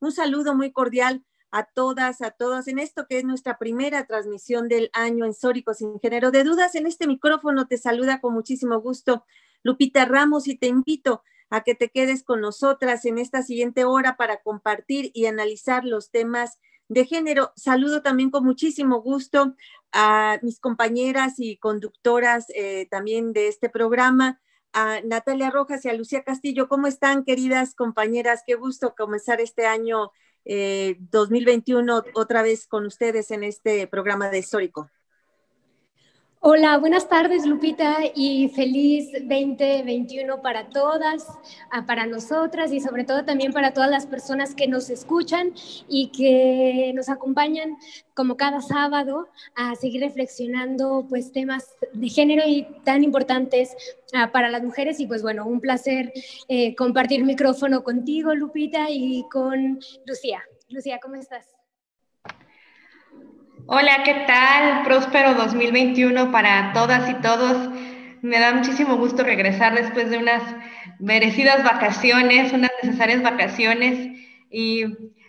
Un saludo muy cordial a todas, a todos en esto que es nuestra primera transmisión del año en Sórico sin género de dudas. En este micrófono te saluda con muchísimo gusto Lupita Ramos y te invito a que te quedes con nosotras en esta siguiente hora para compartir y analizar los temas de género. Saludo también con muchísimo gusto a mis compañeras y conductoras eh, también de este programa, a Natalia Rojas y a Lucía Castillo. ¿Cómo están, queridas compañeras? Qué gusto comenzar este año 2021 eh, otra vez con ustedes en este programa de Histórico. Hola, buenas tardes Lupita y feliz 2021 para todas, ah, para nosotras y sobre todo también para todas las personas que nos escuchan y que nos acompañan como cada sábado a seguir reflexionando pues temas de género y tan importantes ah, para las mujeres y pues bueno, un placer eh, compartir micrófono contigo Lupita y con Lucía. Lucía, ¿cómo estás? Hola, ¿qué tal? Próspero 2021 para todas y todos. Me da muchísimo gusto regresar después de unas merecidas vacaciones, unas necesarias vacaciones. Y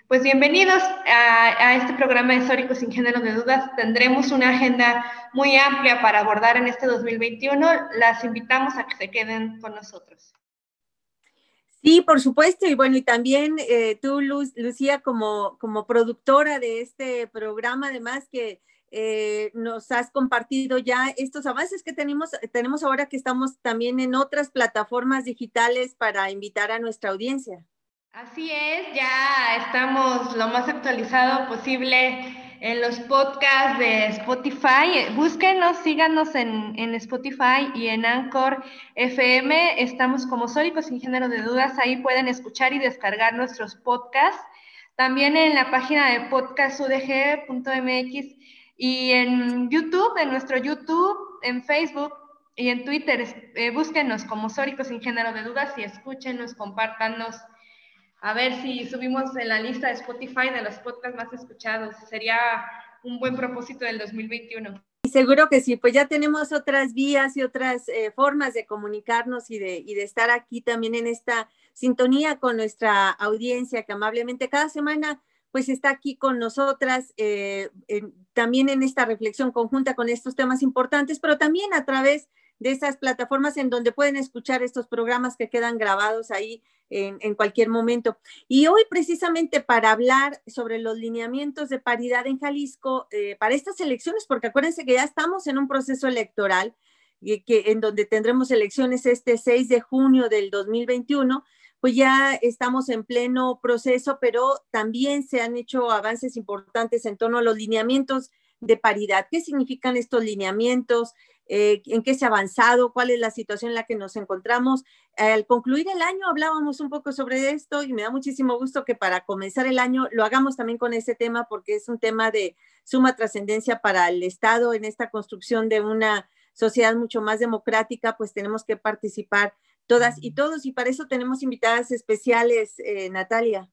pues bienvenidos a, este programa histórico sin género de dudas. Tendremos una agenda muy amplia para abordar en este 2021. Las invitamos a que se queden con nosotros. Sí, por supuesto. Y bueno, y también eh, tú, Luz, Lucía, como, como productora de este programa, además que eh, nos has compartido ya estos avances que tenemos, tenemos ahora que estamos también en otras plataformas digitales para invitar a nuestra audiencia. Así es, ya estamos lo más actualizado posible en los podcasts de Spotify. Búsquenos, síganos en, en Spotify y en Anchor FM. Estamos como Sólicos sin género de dudas. Ahí pueden escuchar y descargar nuestros podcasts. También en la página de podcastudg.mx y en YouTube, en nuestro YouTube, en Facebook y en Twitter. Eh, búsquenos como Sóricos sin género de dudas y escúchenos, compártanos a ver si subimos en la lista de Spotify de los podcasts más escuchados. Sería un buen propósito del 2021. Seguro que sí, pues ya tenemos otras vías y otras eh, formas de comunicarnos y de, y de estar aquí también en esta sintonía con nuestra audiencia que amablemente cada semana pues está aquí con nosotras eh, también en esta reflexión conjunta con estos temas importantes, pero también a través de esas plataformas en donde pueden escuchar estos programas que quedan grabados ahí en, cualquier momento. Y hoy precisamente para hablar sobre los lineamientos de paridad en Jalisco eh, para estas elecciones, porque acuérdense que ya estamos en un proceso electoral en donde tendremos elecciones este 6 de junio del 2021 pues ya estamos en pleno proceso, pero también se han hecho avances importantes en torno a los lineamientos de paridad. ¿Qué significan estos lineamientos? Eh, en qué se ha avanzado, cuál es la situación en la que nos encontramos. Al concluir el año hablábamos un poco sobre esto y me da muchísimo gusto que para comenzar el año lo hagamos también con ese tema porque es un tema de suma trascendencia para el Estado en esta construcción de una sociedad mucho más democrática, pues tenemos que participar todas y todos y para eso tenemos invitadas especiales, eh, Natalia.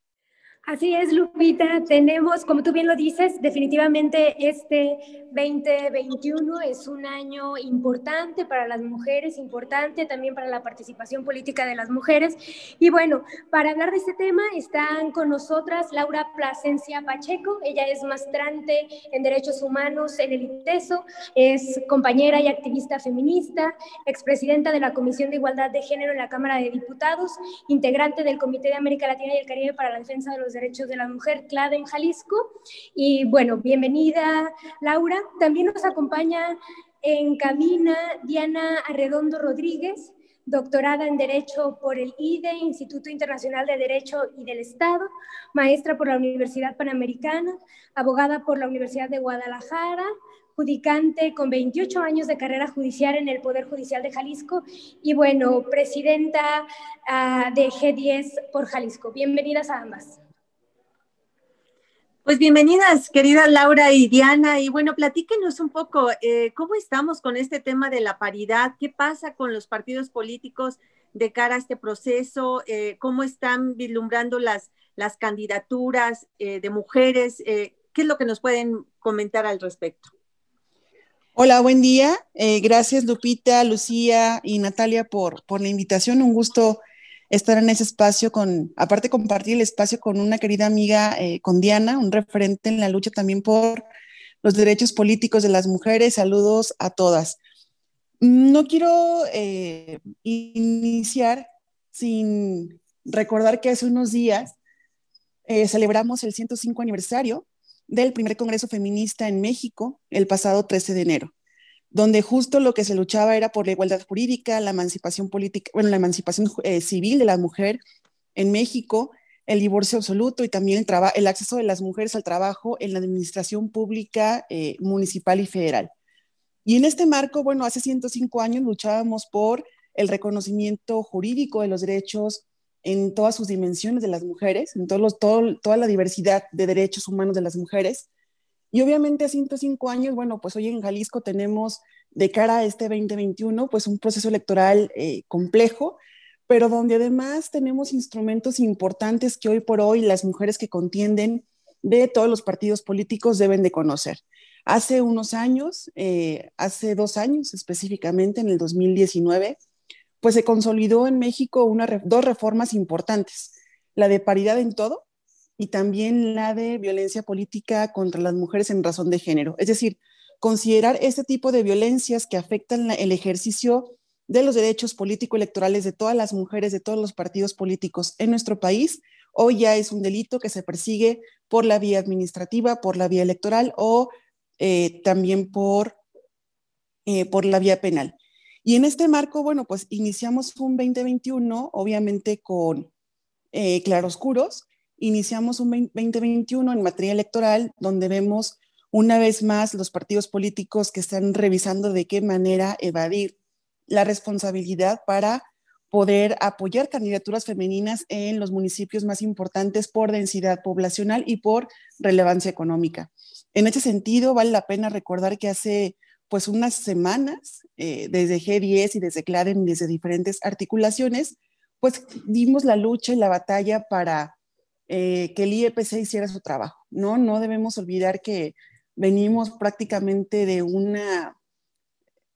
Así es, Lupita. Tenemos, como tú bien lo dices, definitivamente este 2021 es un año importante para las mujeres, importante también para la participación política de las mujeres. Y bueno, para hablar de este tema están con nosotras Laura Plasencia Pacheco. Ella es maestrante en Derechos Humanos en el ITESO, es compañera y activista feminista, expresidenta de la Comisión de Igualdad de Género en la Cámara de Diputados, integrante del Comité de América Latina y el Caribe para la Defensa de los Derechos de la Mujer, CLADE en Jalisco. Y bueno, bienvenida Laura. También nos acompaña en cabina Diana Arredondo Rodríguez, doctorada en Derecho por el IDE, Instituto Internacional de Derecho y del Estado, maestra por la Universidad Panamericana, abogada por la Universidad de Guadalajara, judicante con 28 años de carrera judicial en el Poder Judicial de Jalisco y bueno, presidenta uh, de G10 por Jalisco. Bienvenidas a ambas. Pues bienvenidas, querida Laura y Diana. Y bueno, platíquenos un poco, eh, ¿cómo estamos con este tema de la paridad? ¿Qué pasa con los partidos políticos de cara a este proceso? Eh, ¿Cómo están vislumbrando las, las candidaturas eh, de mujeres? ¿Qué es lo que nos pueden comentar al respecto? Hola, buen día. gracias Lupita, Lucía y Natalia por, por la invitación. Un gusto estar en ese espacio con, aparte compartir el espacio con una querida amiga, eh, con Diana, un referente en la lucha también por los derechos políticos de las mujeres. Saludos a todas. No quiero eh, iniciar sin recordar que hace unos días eh, celebramos el 105 aniversario del primer Congreso Feminista en México, el pasado 13 de enero donde justo lo que se luchaba era por la igualdad jurídica, la emancipación política, bueno, la emancipación eh, civil de la mujer en México, el divorcio absoluto y también el, acceso de las mujeres al trabajo en la administración pública eh, municipal y federal. Y en este marco, bueno, hace 105 años luchábamos por el reconocimiento jurídico de los derechos en todas sus dimensiones de las mujeres, en todos los, toda la diversidad de derechos humanos de las mujeres, y obviamente a 105 años, bueno, pues hoy en Jalisco tenemos de cara a este 2021, pues un proceso electoral eh, complejo, pero donde además tenemos instrumentos importantes que hoy por hoy las mujeres que contienden de todos los partidos políticos deben de conocer. Hace unos años, eh, hace dos años específicamente, en el 2019, pues se consolidó en México una, dos reformas importantes, la de paridad en todo y también la de violencia política contra las mujeres en razón de género. Es decir, considerar este tipo de violencias que afectan el ejercicio de los derechos político-electorales de todas las mujeres de todos los partidos políticos en nuestro país, hoy ya es un delito que se persigue por la vía administrativa, por la vía electoral o eh, también por, eh, por la vía penal. Y en este marco, bueno, pues iniciamos un 2021, obviamente con eh, claroscuros, iniciamos un 2021 en materia electoral donde vemos una vez más los partidos políticos que están revisando de qué manera evadir la responsabilidad para poder apoyar candidaturas femeninas en los municipios más importantes por densidad poblacional y por relevancia económica. En ese sentido, vale la pena recordar que hace pues unas semanas, eh, desde G10 y desde CLADEN, desde diferentes articulaciones, pues dimos la lucha y la batalla para eh, que el IEPC hiciera su trabajo, ¿no? No debemos olvidar que venimos prácticamente de una,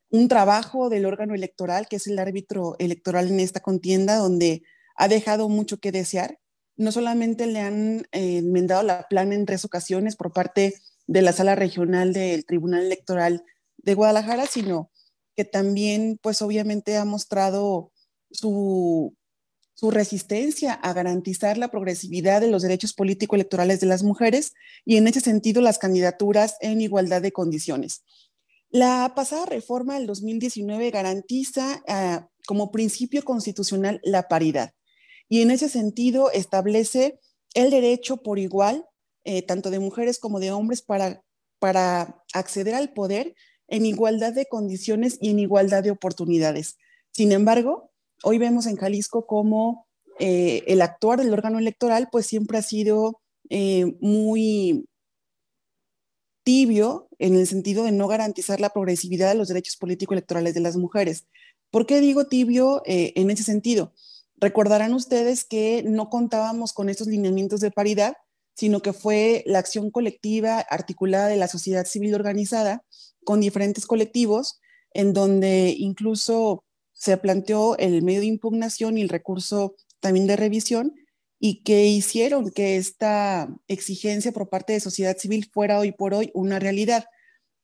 un trabajo del órgano electoral, que es el árbitro electoral en esta contienda, donde ha dejado mucho que desear. No solamente le han eh, enmendado la plana en tres ocasiones por parte de la sala regional del Tribunal Electoral de Guadalajara, sino que también, pues obviamente ha mostrado su su resistencia a garantizar la progresividad de los derechos político-electorales de las mujeres y en ese sentido las candidaturas en igualdad de condiciones. La pasada reforma del 2019 garantiza uh, como principio constitucional la paridad y en ese sentido establece el derecho por igual, eh, tanto de mujeres como de hombres, para, para acceder al poder en igualdad de condiciones y en igualdad de oportunidades. Sin embargo, hoy vemos en Jalisco cómo eh, el actuar del órgano electoral pues siempre ha sido eh, muy tibio en el sentido de no garantizar la progresividad de los derechos político-electorales de las mujeres. ¿Por qué digo tibio eh, en ese sentido? Recordarán ustedes que no contábamos con estos lineamientos de paridad, sino que fue la acción colectiva articulada de la sociedad civil organizada con diferentes colectivos, en donde incluso se planteó el medio de impugnación y el recurso también de revisión, y que hicieron que esta exigencia por parte de sociedad civil fuera hoy por hoy una realidad.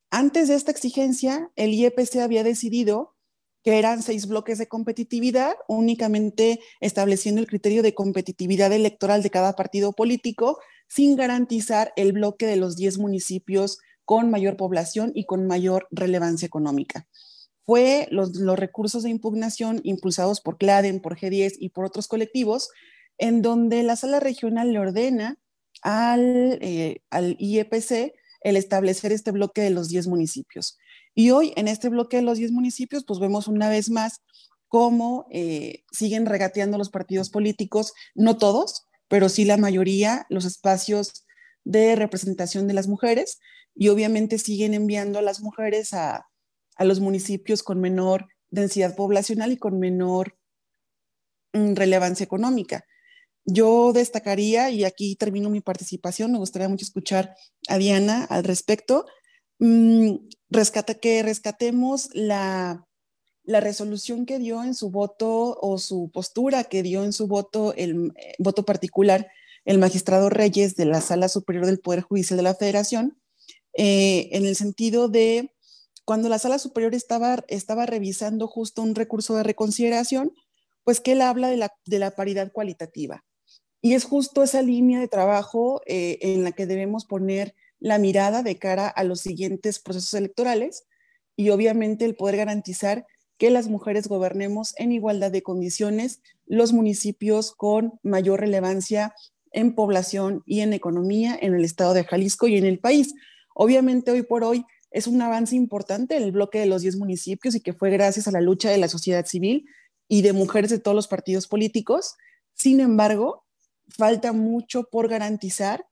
Antes de esta exigencia, el IEPC había decidido que eran seis bloques de competitividad, únicamente estableciendo el criterio de competitividad electoral de cada partido político, sin garantizar el bloque de los 10 municipios con mayor población y con mayor relevancia económica. Fue los, los recursos de impugnación impulsados por CLADEN, por G10 y por otros colectivos en donde la sala regional le ordena al, eh, al IEPC el establecer este bloque de los 10 municipios. Y hoy en este bloque de los 10 municipios, pues vemos una vez más cómo eh, siguen regateando los partidos políticos, no todos, pero sí la mayoría, los espacios de representación de las mujeres y obviamente siguen enviando a las mujeres a, a los municipios con menor densidad poblacional y con menor mm, relevancia económica. Yo destacaría, y aquí termino mi participación, me gustaría mucho escuchar a Diana al respecto, mm, rescata, que rescatemos la, la resolución que dio en su voto o su postura que dio en su voto, el eh, voto particular, el magistrado Reyes de la Sala Superior del Poder Judicial de la Federación, eh, en el sentido de cuando la Sala Superior estaba, revisando justo un recurso de reconsideración, pues que él habla de la, de la paridad cualitativa. Y es justo esa línea de trabajo eh, en la que debemos poner la mirada de cara a los siguientes procesos electorales y obviamente el poder garantizar que las mujeres gobernemos en igualdad de condiciones los municipios con mayor relevancia en población y en economía en el estado de Jalisco y en el país. Obviamente hoy por hoy es un avance importante el bloque de los 10 municipios y que fue gracias a la lucha de la sociedad civil y de mujeres de todos los partidos políticos. Sin embargo, falta mucho por garantizar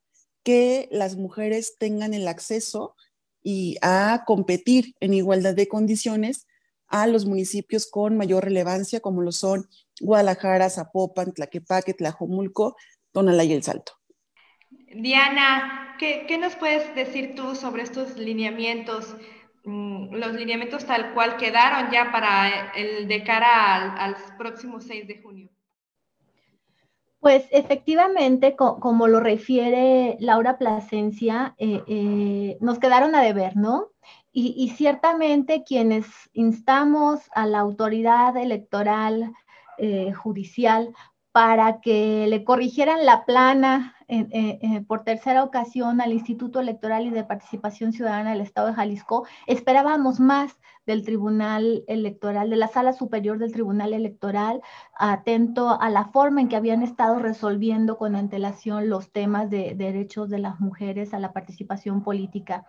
que las mujeres tengan el acceso y a competir en igualdad de condiciones a los municipios con mayor relevancia, como lo son Guadalajara, Zapopan, Tlaquepaque, Tlajomulco, Tonalá y El Salto. Diana, ¿qué, nos puedes decir tú sobre estos lineamientos? Mm, los lineamientos tal cual quedaron ya para el de cara al, al próximo 6 de junio. Pues efectivamente, como lo refiere Laura Plasencia, eh, eh, nos quedaron a deber, ¿no? Y, ciertamente quienes instamos a la autoridad electoral eh, judicial para que le corrigieran la plana por tercera ocasión al Instituto Electoral y de Participación Ciudadana del Estado de Jalisco, esperábamos más del Tribunal Electoral, de la Sala Superior del Tribunal Electoral, atento a la forma en que habían estado resolviendo con antelación los temas de, derechos de las mujeres a la participación política.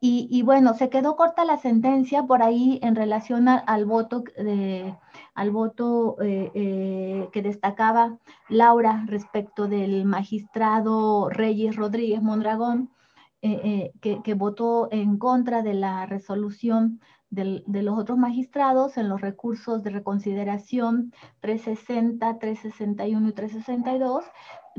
Y, bueno, se quedó corta la sentencia por ahí en relación al voto, al voto eh, eh, que destacaba Laura respecto del magistrado Reyes Rodríguez Mondragón, eh, que, que, votó en contra de la resolución de los otros magistrados en los recursos de reconsideración 360, 361 y 362,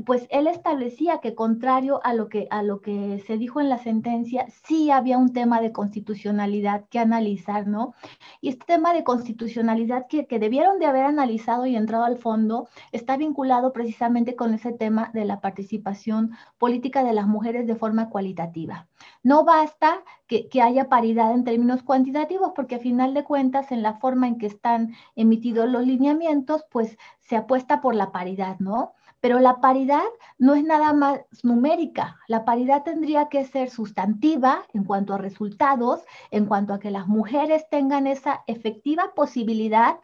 pues él establecía que contrario a lo que, a lo que se dijo en la sentencia, sí había un tema de constitucionalidad que analizar, ¿no? Y este tema de constitucionalidad que, que debieron de haber analizado y entrado al fondo está vinculado precisamente con ese tema de la participación política de las mujeres de forma cualitativa. No basta que, que haya paridad en términos cuantitativos, porque a final de cuentas, en la forma en que están emitidos los lineamientos, pues se apuesta por la paridad, ¿no? Pero la paridad no es nada más numérica. La paridad tendría que ser sustantiva en cuanto a resultados, en cuanto a que las mujeres tengan esa efectiva posibilidad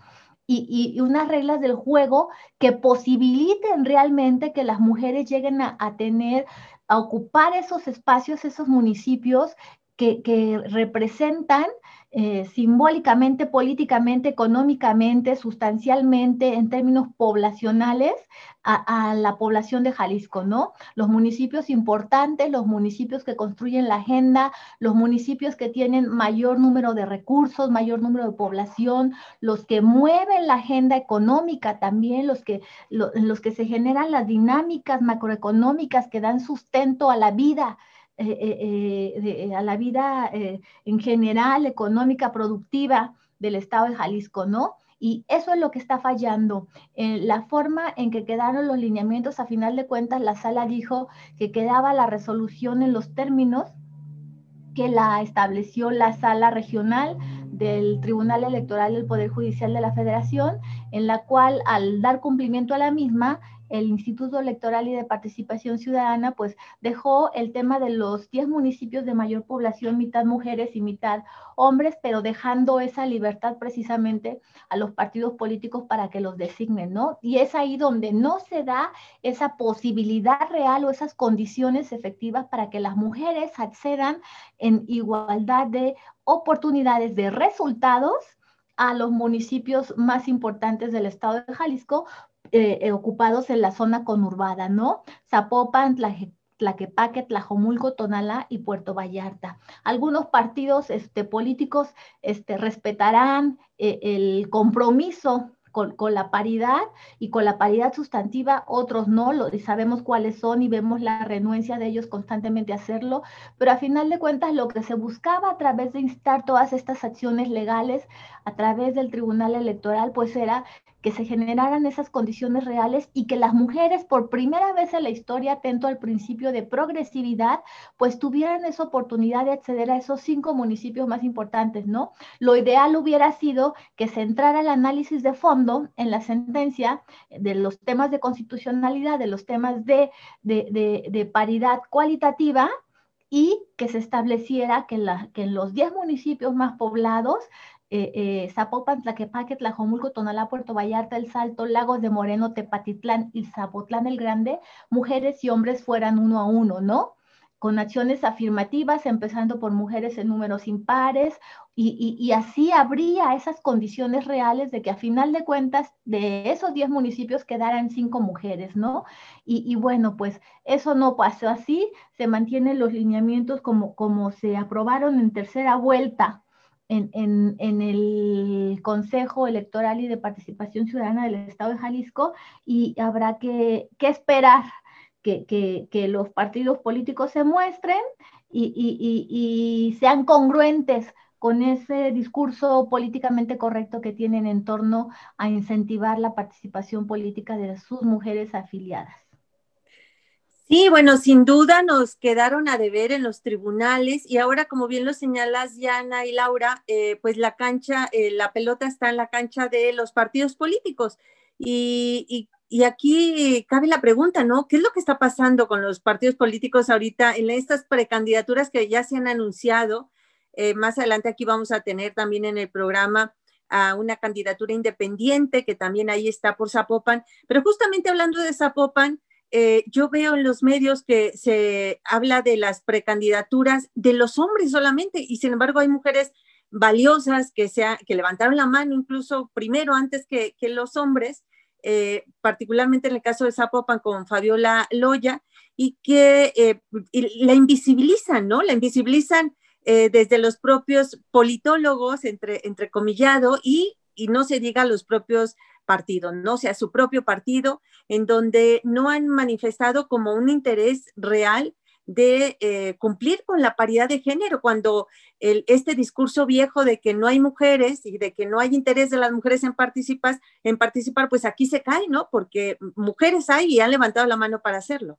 y, unas reglas del juego que posibiliten realmente que las mujeres lleguen a, tener, a ocupar esos espacios, esos municipios que, representan eh, simbólicamente, políticamente, económicamente, sustancialmente, en términos poblacionales, a, la población de Jalisco, ¿no? Los municipios importantes, los municipios que construyen la agenda, los municipios que tienen mayor número de recursos, mayor número de población, los que mueven la agenda económica también, los que, lo, los que se generan las dinámicas macroeconómicas que dan sustento a la vida eh, eh, eh, a la vida en general, económica, productiva del Estado de Jalisco, ¿no? Y eso es lo que está fallando. la forma en que quedaron los lineamientos, a final de cuentas, la sala dijo que quedaba la resolución en los términos que la estableció la sala regional del Tribunal Electoral del Poder Judicial de la Federación, en la cual al dar cumplimiento a la misma, el Instituto Electoral y de Participación Ciudadana, pues dejó el tema de los 10 municipios de mayor población, mitad mujeres y mitad hombres, pero dejando esa libertad precisamente a los partidos políticos para que los designen, ¿no? Y es ahí donde no se da esa posibilidad real o esas condiciones efectivas para que las mujeres accedan en igualdad de oportunidades de resultados a los municipios más importantes del estado de Jalisco, eh, eh, ocupados en la zona conurbada, ¿no? Zapopan, Tlaquepaque, Tlajomulco, Tonalá y Puerto Vallarta. Algunos partidos este, políticos este, respetarán eh, el compromiso con, la paridad y con la paridad sustantiva, otros no, lo, sabemos cuáles son y vemos la renuencia de ellos constantemente a hacerlo, pero a final de cuentas lo que se buscaba a través de instar todas estas acciones legales a través del Tribunal Electoral, pues era que se generaran esas condiciones reales y que las mujeres por primera vez en la historia, atento al principio de progresividad, pues tuvieran esa oportunidad de acceder a esos cinco municipios más importantes, ¿no? Lo ideal hubiera sido que se entrara el análisis de fondo en la sentencia de los temas de constitucionalidad, de los temas de, de, de, paridad cualitativa, y que se estableciera que, la, que en los 10 municipios más poblados eh, eh, Zapopan, Tlaquepaque, Tlajomulco, Tonalá, Puerto Vallarta, El Salto, Lagos de Moreno, Tepatitlán y Zapotlán el Grande, mujeres y hombres fueran uno a uno, ¿no? Con acciones afirmativas, empezando por mujeres en números impares, y, así habría esas condiciones reales de que a final de cuentas de esos 10 municipios quedaran cinco mujeres, ¿no? Y, y, bueno, pues eso no pasó así, se mantienen los lineamientos como, como se aprobaron en tercera vuelta en, el Consejo Electoral y de Participación Ciudadana del Estado de Jalisco y habrá que, esperar que, los partidos políticos se muestren y, sean congruentes con ese discurso políticamente correcto que tienen en torno a incentivar la participación política de sus mujeres afiliadas. Sí, bueno, sin duda nos quedaron a deber en los tribunales y ahora, como bien lo señalas, Yana y Laura, eh, pues la cancha, eh, la pelota está en la cancha de los partidos políticos. Y, aquí cabe la pregunta, ¿no? ¿Qué es lo que está pasando con los partidos políticos ahorita en estas precandidaturas que ya se han anunciado? Eh, más adelante aquí vamos a tener también en el programa a una candidatura independiente que también ahí está por Zapopan. Pero justamente hablando de Zapopan, eh, yo veo en los medios que se habla de las precandidaturas de los hombres solamente y sin embargo hay mujeres valiosas que, que levantaron la mano incluso primero antes que, los hombres, eh, particularmente en el caso de Zapopan con Fabiola Loya, y que eh, la invisibilizan, ¿no? La invisibilizan desde los propios politólogos, entre, entrecomillado, y, y no se diga los propios partido, no sea su propio partido, en donde no han manifestado como un interés real de eh, cumplir con la paridad de género, cuando este discurso viejo de que no hay mujeres y de que no hay interés de las mujeres en, participar, en participar, pues aquí se cae, ¿no? Porque mujeres hay y han levantado la mano para hacerlo.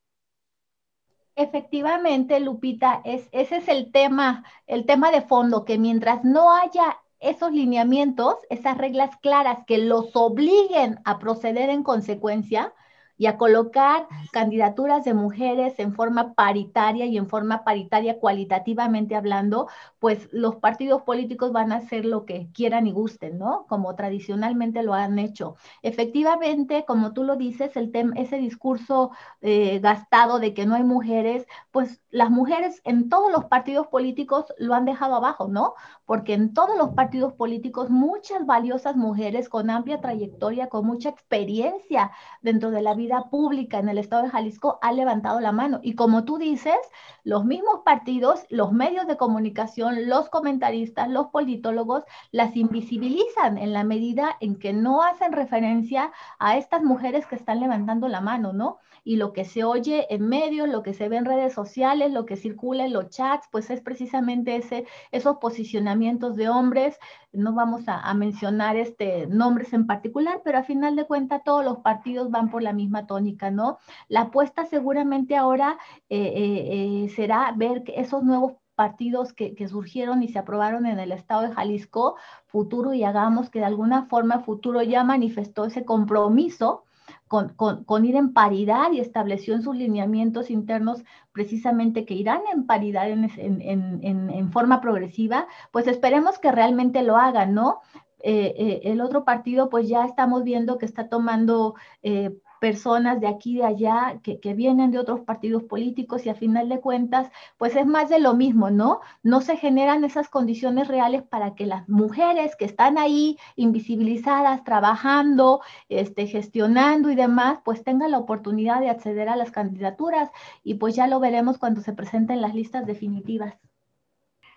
Efectivamente, Lupita, es, ese es el tema, el tema de fondo, que mientras no haya esos lineamientos, esas reglas claras que los obliguen a proceder en consecuencia, y a colocar candidaturas de mujeres en forma paritaria y en forma paritaria cualitativamente hablando, pues los partidos políticos van a hacer lo que quieran y gusten, ¿no? Como tradicionalmente lo han hecho. Efectivamente, como tú lo dices, el tema, ese discurso eh, gastado de que no hay mujeres, pues las mujeres en todos los partidos políticos lo han dejado abajo, ¿no? Porque en todos los partidos políticos muchas valiosas mujeres con amplia trayectoria, con mucha experiencia dentro de la vida pública en el estado de Jalisco ha levantado la mano. Y como tú dices, los mismos partidos, los medios de comunicación, los comentaristas, los politólogos, las invisibilizan en la medida en que no hacen referencia a estas mujeres que están levantando la mano, ¿no? Y lo que se oye en medios, lo que se ve en redes sociales, lo que circula en los chats, pues es precisamente ese, esos posicionamientos de hombres no vamos a, mencionar este, nombres en particular, pero a final de cuentas todos los partidos van por la misma tónica, ¿no? La apuesta seguramente ahora eh, eh, eh, será ver esos nuevos partidos que, que, surgieron y se aprobaron en el estado de Jalisco, Futuro y Hagamos, que de alguna forma Futuro ya manifestó ese compromiso con, ir en paridad y estableció en sus lineamientos internos precisamente que irán en paridad en, forma progresiva, pues esperemos que realmente lo hagan, ¿no? Eh, eh, el otro partido, pues ya estamos viendo que está tomando eh, personas de aquí y de allá que, vienen de otros partidos políticos y a final de cuentas, pues es más de lo mismo, ¿no? No se generan esas condiciones reales para que las mujeres que están ahí invisibilizadas, trabajando, este, gestionando y demás, pues tengan la oportunidad de acceder a las candidaturas y pues ya lo veremos cuando se presenten las listas definitivas.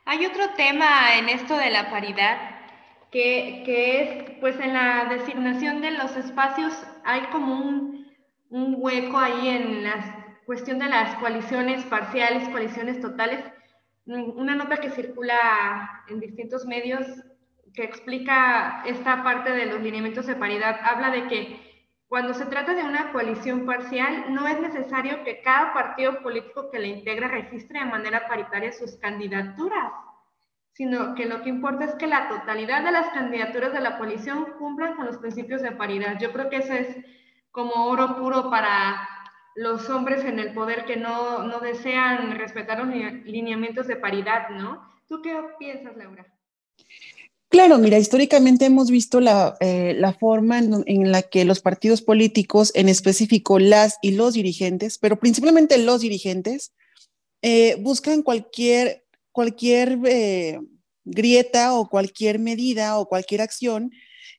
Hay otro tema en esto de la paridad que, es, pues en la designación de los espacios hay como un, un, hueco ahí en la cuestión de las coaliciones parciales, coaliciones totales. Una nota que circula en distintos medios que explica esta parte de los lineamientos de paridad habla de que cuando se trata de una coalición parcial, no es necesario que cada partido político que la integra registre de manera paritaria sus candidaturas sino que lo que importa es que la totalidad de las candidaturas de la coalición cumplan con los principios de paridad. Yo creo que eso es como oro puro para los hombres en el poder que no, no desean respetar los lineamientos de paridad, ¿no? ¿Tú qué piensas, Laura? Claro, mira, históricamente hemos visto la, eh, la forma en, la que los partidos políticos, en específico las y los dirigentes, pero principalmente los dirigentes, eh, buscan cualquier cualquier eh, grieta o cualquier medida o cualquier acción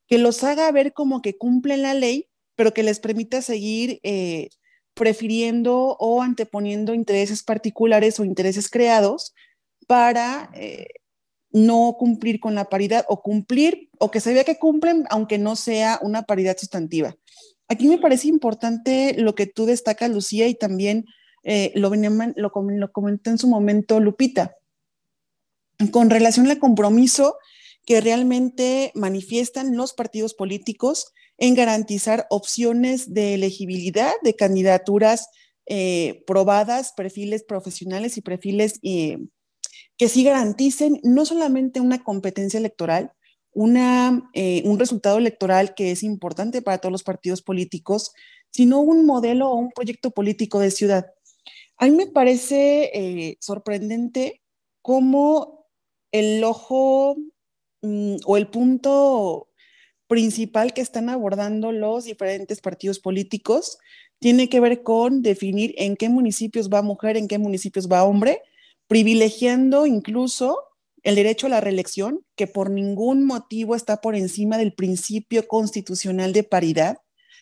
que los haga ver como que cumplen la ley, pero que les permita seguir eh, prefiriendo o anteponiendo intereses particulares o intereses creados para eh, no cumplir con la paridad o cumplir o que se vea que cumplen aunque no sea una paridad sustantiva. Aquí me parece importante lo que tú destacas, Lucía, y también lo, lo, lo comentó en su momento Lupita con relación al compromiso que realmente manifiestan los partidos políticos en garantizar opciones de elegibilidad de candidaturas eh, probadas, perfiles profesionales y perfiles eh, que sí garanticen no solamente una competencia electoral, una, eh, un resultado electoral que es importante para todos los partidos políticos, sino un modelo o un proyecto político de ciudad. A mí me parece sorprendente cómo el ojo mm, o el punto principal que están abordando los diferentes partidos políticos tiene que ver con definir en qué municipios va mujer, en qué municipios va hombre, privilegiando incluso el derecho a la reelección, que por ningún motivo está por encima del principio constitucional de paridad,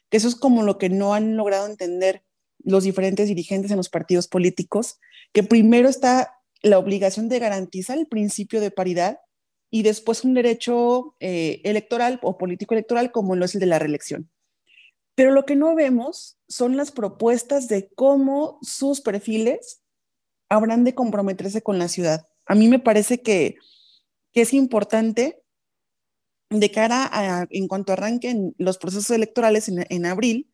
que eso es como lo que no han logrado entender los diferentes dirigentes en los partidos políticos, que primero está la obligación de garantizar el principio de paridad y después un derecho eh, electoral o político electoral como lo es el de la reelección. Pero lo que no vemos son las propuestas de cómo sus perfiles habrán de comprometerse con la ciudad. A mí me parece que, es importante de cara a, en cuanto arranquen los procesos electorales en, en abril,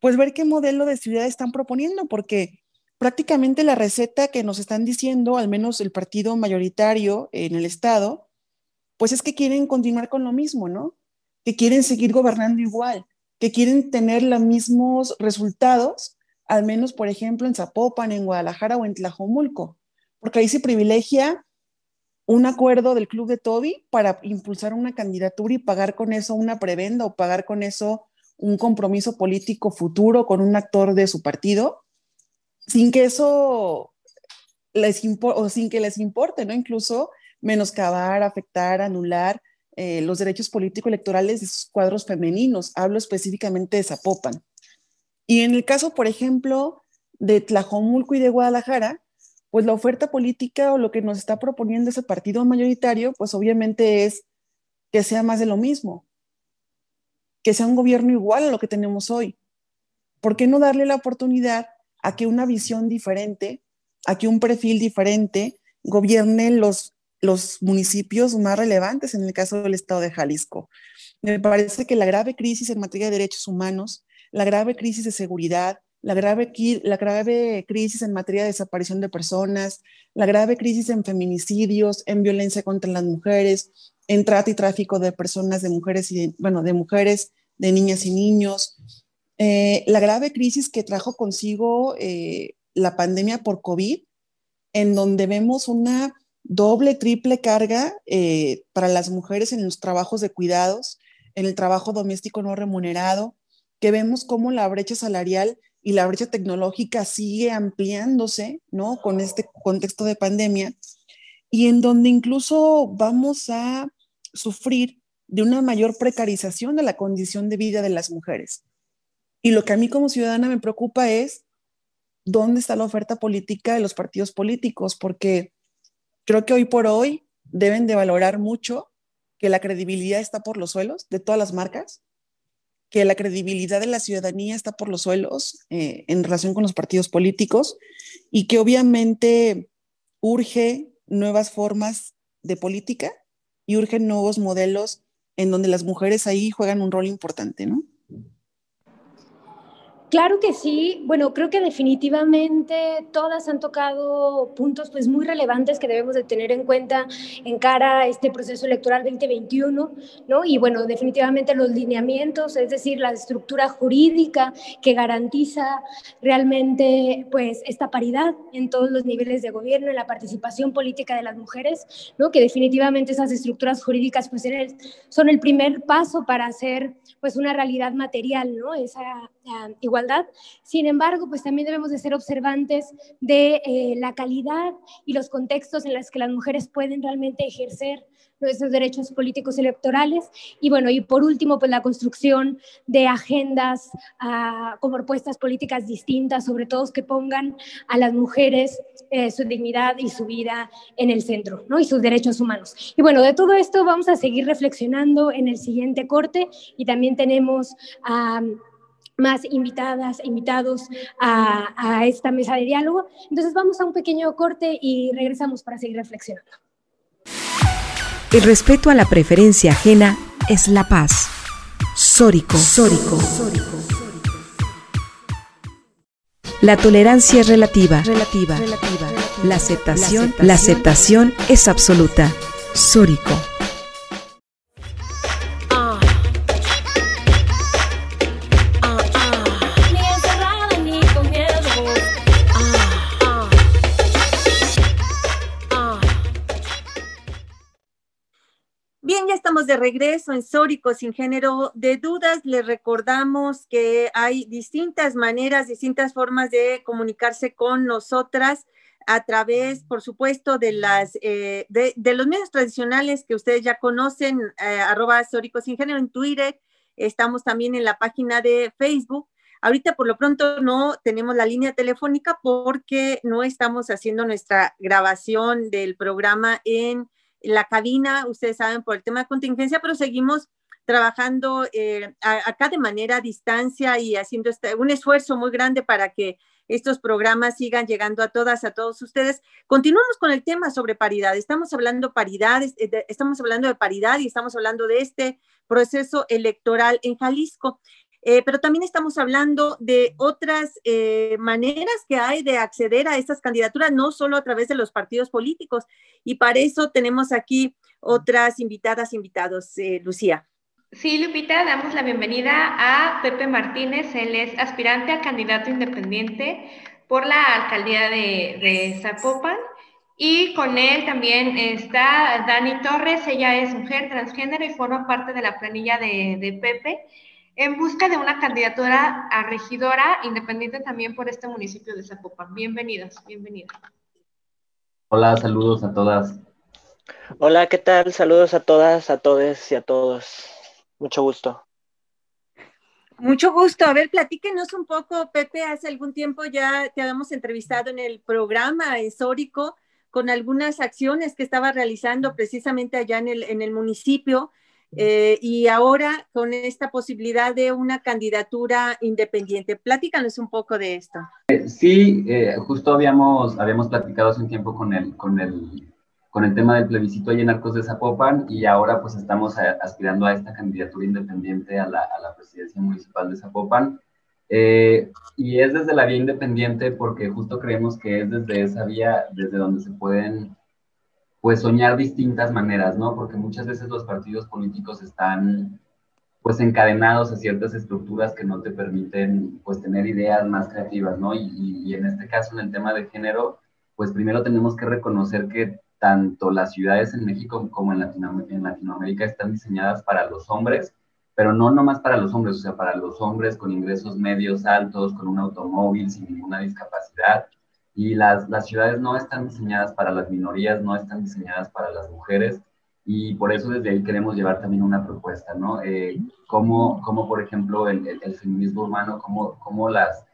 pues ver qué modelo de ciudad están proponiendo, porque prácticamente la receta que nos están diciendo, al menos el partido mayoritario en el Estado, pues es que quieren continuar con lo mismo, ¿no? Que quieren seguir gobernando igual. que quieren tener los mismos resultados, al menos, por ejemplo, en Zapopan, en Guadalajara o en Tlajomulco, porque ahí se privilegia un acuerdo del club de Toby para impulsar una candidatura y pagar con eso una prebenda o pagar con eso un compromiso político futuro con un actor de su partido, sin que eso les o sin que les importe, ¿no? Incluso menoscabar, afectar, anular eh, los derechos político-electorales de sus cuadros femeninos. Hablo específicamente de Zapopan. Y en el caso, por ejemplo, de Tlajomulco y de Guadalajara, pues la oferta política o lo que nos está proponiendo ese partido mayoritario, pues obviamente es que sea más de lo mismo, que sea un gobierno igual a lo que tenemos hoy. ¿Por qué no darle la oportunidad a que una visión diferente, a que un perfil diferente gobierne los, los municipios más relevantes en el caso del estado de Jalisco? Me parece que la grave crisis en materia de derechos humanos, la grave crisis de seguridad, la grave, la grave crisis en materia de desaparición de personas, la grave crisis en feminicidios, en violencia contra las mujeres, en trata y tráfico de personas, de mujeres, y bueno, de mujeres, de niñas y niños, eh, la grave crisis que trajo consigo eh, la pandemia por COVID, en donde vemos una doble, triple carga eh, para las mujeres en los trabajos de cuidados, en el trabajo doméstico no remunerado, que vemos cómo la brecha salarial y la brecha tecnológica sigue ampliándose, ¿no? Con este contexto de pandemia y en donde incluso vamos a sufrir de una mayor precarización de la condición de vida de las mujeres. Y lo que a mí como ciudadana me preocupa es dónde está la oferta política de los partidos políticos, porque creo que hoy por hoy deben de valorar mucho que la credibilidad está por los suelos de todas las marcas que la credibilidad de la ciudadanía está por los suelos eh, en relación con los partidos políticos y que obviamente urge nuevas formas de política y urgen nuevos modelos en donde las mujeres ahí juegan un rol importante, ¿no? Claro que sí. Bueno, creo que definitivamente todas han tocado puntos pues muy relevantes que debemos de tener en cuenta en cara a este proceso electoral 2021, ¿no? Y bueno, definitivamente los lineamientos, es decir, la estructura jurídica que garantiza realmente pues esta paridad en todos los niveles de gobierno, en la participación política de las mujeres, ¿no? Que definitivamente esas estructuras jurídicas pues son el primer paso para hacer pues una realidad material, ¿no? Esa igualdad. Sin embargo, pues también debemos de ser observantes de eh, la calidad y los contextos en los que las mujeres pueden realmente ejercer nuestros derechos políticos electorales. Y bueno, y por último, pues la construcción de agendas uh, con propuestas políticas distintas, sobre todo que pongan a las mujeres eh, su dignidad y su vida en el centro, ¿no? Y sus derechos humanos. Y bueno, de todo esto vamos a seguir reflexionando en el siguiente corte y también tenemos a más invitadas, invitados a, esta mesa de diálogo. Entonces vamos a un pequeño corte y regresamos para seguir reflexionando. El respeto a la preferencia ajena es la paz. Sórico. Sórico. La tolerancia es. Relativa. Relativa. La aceptación, la aceptación es absoluta. Sórico. De regreso en Sórico sin género de dudas. Les recordamos que hay distintas maneras, distintas formas de comunicarse con nosotras a través, por supuesto, de las eh, de, los medios tradicionales que ustedes ya conocen, eh, arroba Sórico sin género en Twitter. Estamos también en la página de Facebook. Ahorita por lo pronto no tenemos la línea telefónica porque no estamos haciendo nuestra grabación del programa en la cabina, ustedes saben, por el tema de contingencia, pero seguimos trabajando eh, acá de manera a distancia y haciendo este, un esfuerzo muy grande para que estos programas sigan llegando a todas, a todos ustedes. Continuamos con el tema sobre paridad. Estamos hablando paridad, eh, estamos hablando de paridad y estamos hablando de este proceso electoral en Jalisco. Eh, pero también estamos hablando de otras eh, maneras que hay de acceder a estas candidaturas, no solo a través de los partidos políticos. Y para eso tenemos aquí otras invitadas, invitados, eh, Lucía. Sí, Lupita, damos la bienvenida a Pepe Martínez. Él es aspirante a candidato independiente por la alcaldía de, Zapopan. Y con él también está Dani Torres. Ella es mujer transgénero y forma parte de la planilla de, Pepe en busca de una candidatura a regidora independiente también por este municipio de Zapopan. Bienvenidos, bienvenidos. Hola, saludos a todas. Hola, ¿qué tal? Saludos a todas, a todos y a todos. Mucho gusto. Mucho gusto. A ver, platíquenos un poco, Pepe. Hace algún tiempo ya te habíamos entrevistado en el programa histórico con algunas acciones que estaba realizando precisamente allá en el, en el municipio. Eh, y ahora con esta posibilidad de una candidatura independiente. Platícanos un poco de esto. Sí, eh, justo habíamos, habíamos platicado hace un tiempo con el, con el con el tema del plebiscito ahí en Arcos de Zapopan y ahora pues estamos aspirando a esta candidatura independiente a la, a la presidencia municipal de Zapopan. Eh, y es desde la vía independiente porque justo creemos que es desde esa vía desde donde se pueden pues soñar distintas maneras, ¿no? Porque muchas veces los partidos políticos están pues encadenados a ciertas estructuras que no te permiten pues tener ideas más creativas, ¿no? Y, y en este caso en el tema de género, pues primero tenemos que reconocer que tanto las ciudades en México como en, Latinoamérica están diseñadas para los hombres, pero no nomás para los hombres, o sea, para los hombres con ingresos medios altos, con un automóvil, sin ninguna discapacidad. Y las, las ciudades no están diseñadas para las minorías, no están diseñadas para las mujeres. Y por eso desde ahí queremos llevar también una propuesta, ¿no? Eh, como, por ejemplo, el, el, feminismo urbano, como, como las,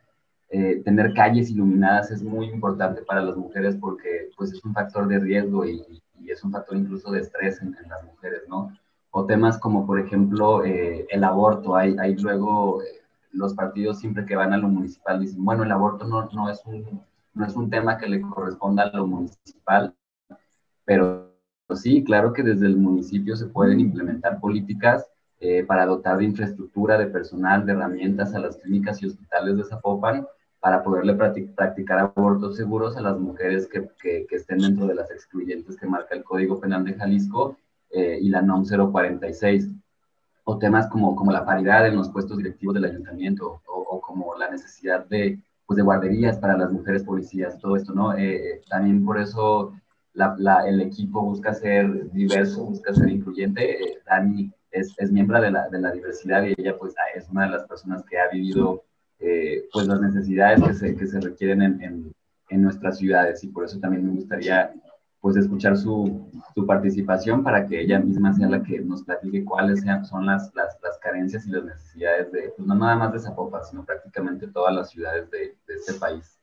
eh, tener calles iluminadas es muy importante para las mujeres porque pues es un factor de riesgo y, es un factor incluso de estrés en, las mujeres, ¿no? O temas como por ejemplo eh, el aborto, hay, hay luego eh, los partidos siempre que van a lo municipal dicen, bueno, el aborto no, no, es un, no es un tema que le corresponda a lo municipal, pero sí, claro que desde el municipio se pueden implementar políticas para dotar de infraestructura, de personal, de herramientas a las clínicas y hospitales de Zapopan para poderle practicar abortos seguros a las mujeres que, que, estén dentro de las excluyentes que marca el Código Penal de Jalisco eh, y la NOM 046. O temas como, como la paridad en los puestos directivos del ayuntamiento o, como la necesidad de, pues de guarderías para las mujeres policías, todo esto, ¿no? Eh, también por eso la, la, el equipo busca ser diverso, busca ser incluyente. Eh, Dani es, es miembro de la, de la diversidad y ella pues es una de las personas que ha vivido eh, pues las necesidades que se, que se requieren en, en, en, nuestras ciudades y por eso también me gustaría pues escuchar su, su, participación para que ella misma sea la que nos platique cuáles sean, son las, las, las carencias y las necesidades de, pues no nada más de Zapopan, sino prácticamente todas las ciudades de, de este país.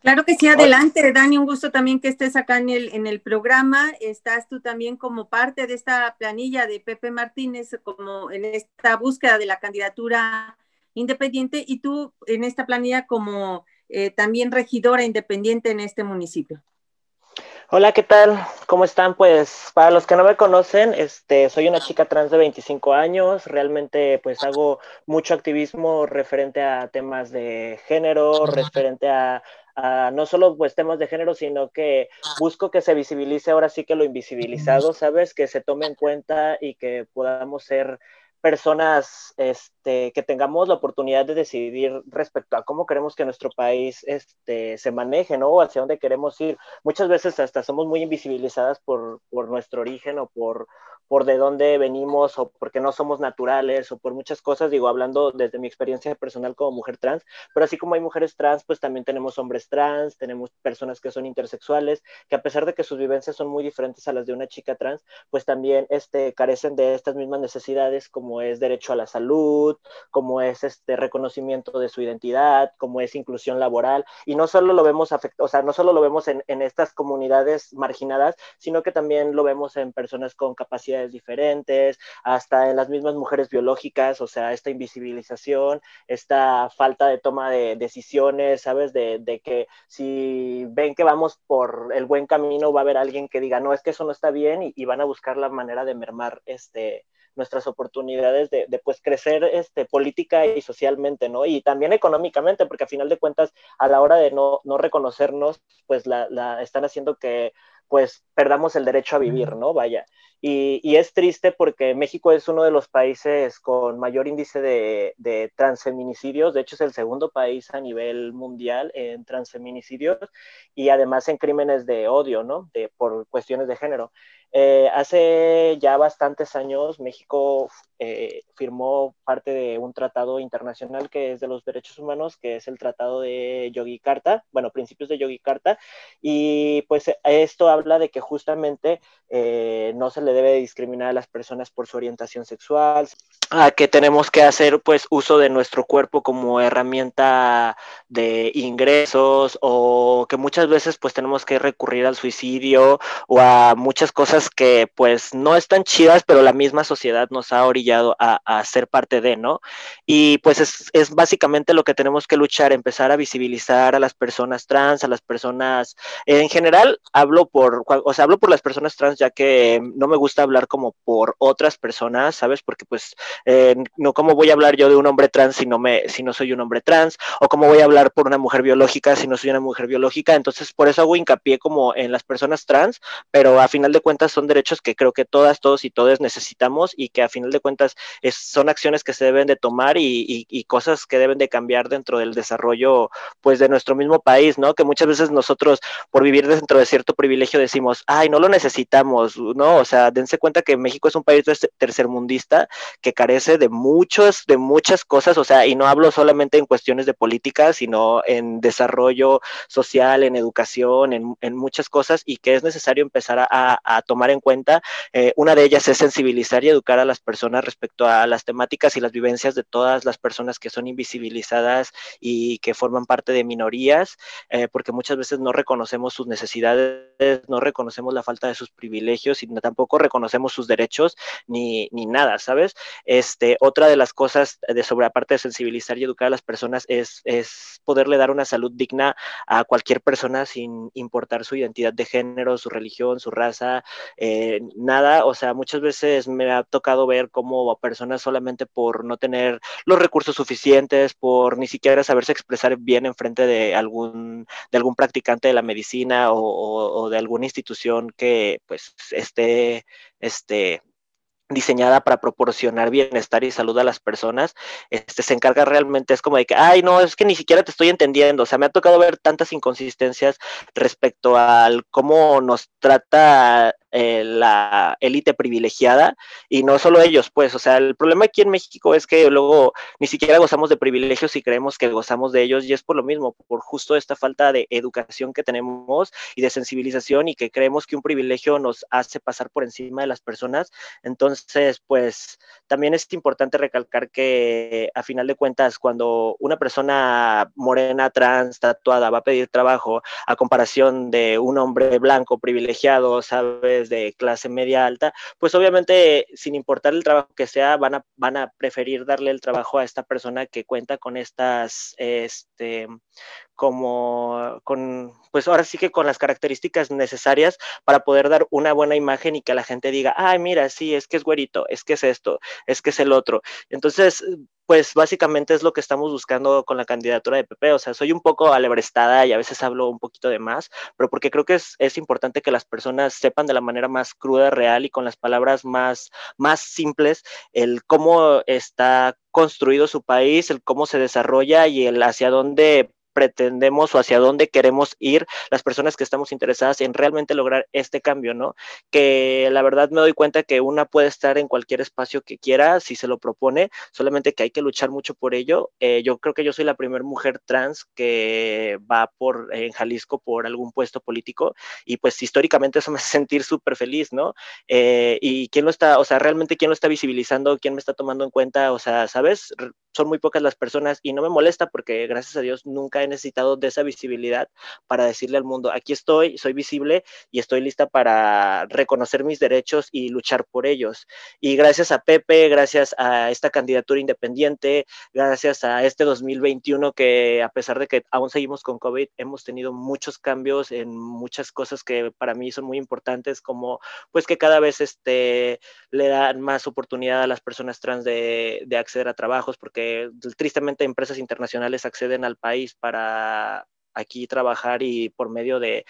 Claro que sí, adelante, Dani, un gusto también que estés acá en el, en el programa. Estás tú también como parte de esta planilla de Pepe Martínez, como en esta búsqueda de la candidatura independiente y tú en esta planilla como eh, también regidora independiente en este municipio. Hola, ¿qué tal? ¿Cómo están? Pues para los que no me conocen, este, soy una chica trans de 25 años, realmente pues hago mucho activismo referente a temas de género, referente a, a, no solo pues temas de género, sino que busco que se visibilice ahora sí que lo invisibilizado, ¿sabes? Que se tome en cuenta y que podamos ser personas este, que tengamos la oportunidad de decidir respecto a cómo queremos que nuestro país este, se maneje, ¿no? O hacia dónde queremos ir. Muchas veces hasta somos muy invisibilizadas por, por nuestro origen o por, por de dónde venimos o porque no somos naturales o por muchas cosas, digo, hablando desde mi experiencia personal como mujer trans, pero así como hay mujeres trans, pues también tenemos hombres trans, tenemos personas que son intersexuales, que a pesar de que sus vivencias son muy diferentes a las de una chica trans, pues también este, carecen de estas mismas necesidades como es derecho a la salud, como es este reconocimiento de su identidad, como es inclusión laboral, y no solo lo vemos o sea, no solo lo vemos en, en estas comunidades marginadas, sino que también lo vemos en personas con capacidades diferentes, hasta en las mismas mujeres biológicas, o sea, esta invisibilización, esta falta de toma de decisiones, ¿sabes? De, de, que si ven que vamos por el buen camino, va a haber alguien que diga, no, es que eso no está bien y, van a buscar la manera de mermar este, nuestras oportunidades de, de, pues crecer este, política y socialmente, ¿no? Y también económicamente, porque a final de cuentas, a la hora de no, no reconocernos, pues la, la, están haciendo que pues perdamos el derecho a vivir, ¿no? Vaya. Y, es triste porque México es uno de los países con mayor índice de, de, transfeminicidios, de hecho es el segundo país a nivel mundial en transfeminicidios y además en crímenes de odio, ¿no? De, por cuestiones de género. Eh, hace ya bastantes años México eh, firmó parte de un tratado internacional que es de los derechos humanos, que es el tratado de Yogi Carta, bueno, principios de Yogi Carta, y pues esto habla de que justamente eh, no se le debe discriminar a las personas por su orientación sexual, a que tenemos que hacer pues uso de nuestro cuerpo como herramienta de ingresos o que muchas veces pues tenemos que recurrir al suicidio o a muchas cosas que pues no están chidas, pero la misma sociedad nos ha orillado a, ser parte de, ¿no? Y pues es, básicamente lo que tenemos que luchar, empezar a visibilizar a las personas trans, a las personas, en general hablo por, o sea, hablo por las personas trans ya que no me gusta hablar como por otras personas, ¿sabes? Porque pues eh, no cómo voy a hablar yo de un hombre trans si no me, si no soy un hombre trans, o cómo voy a hablar por una mujer biológica si no soy una mujer biológica, entonces por eso hago hincapié como en las personas trans, pero a final de cuentas son derechos que creo que todas, todos y todos necesitamos y que a final de cuentas son acciones que se deben de tomar y, cosas que deben de cambiar dentro del desarrollo pues de nuestro mismo país, ¿no? Que muchas veces nosotros por vivir dentro de cierto privilegio decimos, ay, no lo necesitamos, ¿no? O sea, dense cuenta que México es un país tercermundista que carece de muchos, de muchas cosas, o sea, y no hablo solamente en cuestiones de política, sino en desarrollo social, en educación, en, muchas cosas y que es necesario empezar a tomar en cuenta. Eh, una de ellas es sensibilizar y educar a las personas respecto a las temáticas y las vivencias de todas las personas que son invisibilizadas y que forman parte de minorías, eh, porque muchas veces no reconocemos sus necesidades, no reconocemos la falta de sus privilegios y tampoco reconocemos sus derechos ni, ni nada, ¿sabes? Este, otra de las cosas de sobre aparte de sensibilizar y educar a las personas es, es poderle dar una salud digna a cualquier persona sin importar su identidad de género, su religión, su raza, eh, nada, o sea, muchas veces me ha tocado ver como personas solamente por no tener los recursos suficientes, por ni siquiera saberse expresar bien en frente de algún, de algún practicante de la medicina o, de alguna institución que pues esté, este, diseñada para proporcionar bienestar y salud a las personas, este, se encarga realmente, es como de que, ay, no, es que ni siquiera te estoy entendiendo, o sea, me ha tocado ver tantas inconsistencias respecto al cómo nos trata eh, la élite privilegiada y no solo ellos, pues, o sea, el problema aquí en México es que luego ni siquiera gozamos de privilegios y creemos que gozamos de ellos y es por lo mismo, por justo esta falta de educación que tenemos y de sensibilización y que creemos que un privilegio nos hace pasar por encima de las personas. Entonces, pues, también es importante recalcar que a final de cuentas, cuando una persona morena, trans, tatuada va a pedir trabajo a comparación de un hombre blanco privilegiado, ¿sabes? De clase media alta, pues obviamente sin importar el trabajo que sea, van a, van a preferir darle el trabajo a esta persona que cuenta con estas, este, como con, pues ahora sí que con las características necesarias para poder dar una buena imagen y que la gente diga, ay, mira, sí, es que es güerito, es que es esto, es que es el otro. Entonces, pues básicamente es lo que estamos buscando con la candidatura de PP. O sea, soy un poco alebrestada y a veces hablo un poquito de más, pero porque creo que es, es importante que las personas sepan de la manera más cruda, real y con las palabras más, más simples el cómo está construido su país, el cómo se desarrolla y el hacia dónde pretendemos o hacia dónde queremos ir las personas que estamos interesadas en realmente lograr este cambio, ¿no? Que la verdad me doy cuenta que una puede estar en cualquier espacio que quiera si se lo propone, solamente que hay que luchar mucho por ello. Eh, yo creo que yo soy la primera mujer trans que va por en Jalisco por algún puesto político y pues históricamente eso me hace sentir súper feliz, ¿no? Eh, y quién lo está, o sea, realmente quién lo está visibilizando, quién me está tomando en cuenta, o sea, ¿sabes? Son muy pocas las personas y no me molesta porque gracias a Dios nunca he necesitado de esa visibilidad para decirle al mundo, aquí estoy, soy visible y estoy lista para reconocer mis derechos y luchar por ellos. Y gracias a Pepe, gracias a esta candidatura independiente, gracias a este 2021 que a pesar de que aún seguimos con COVID, hemos tenido muchos cambios en muchas cosas que para mí son muy importantes, como pues que cada vez este, le dan más oportunidad a las personas trans de, de acceder a trabajos, porque tristemente empresas internacionales acceden al país para aquí trabajar y por medio de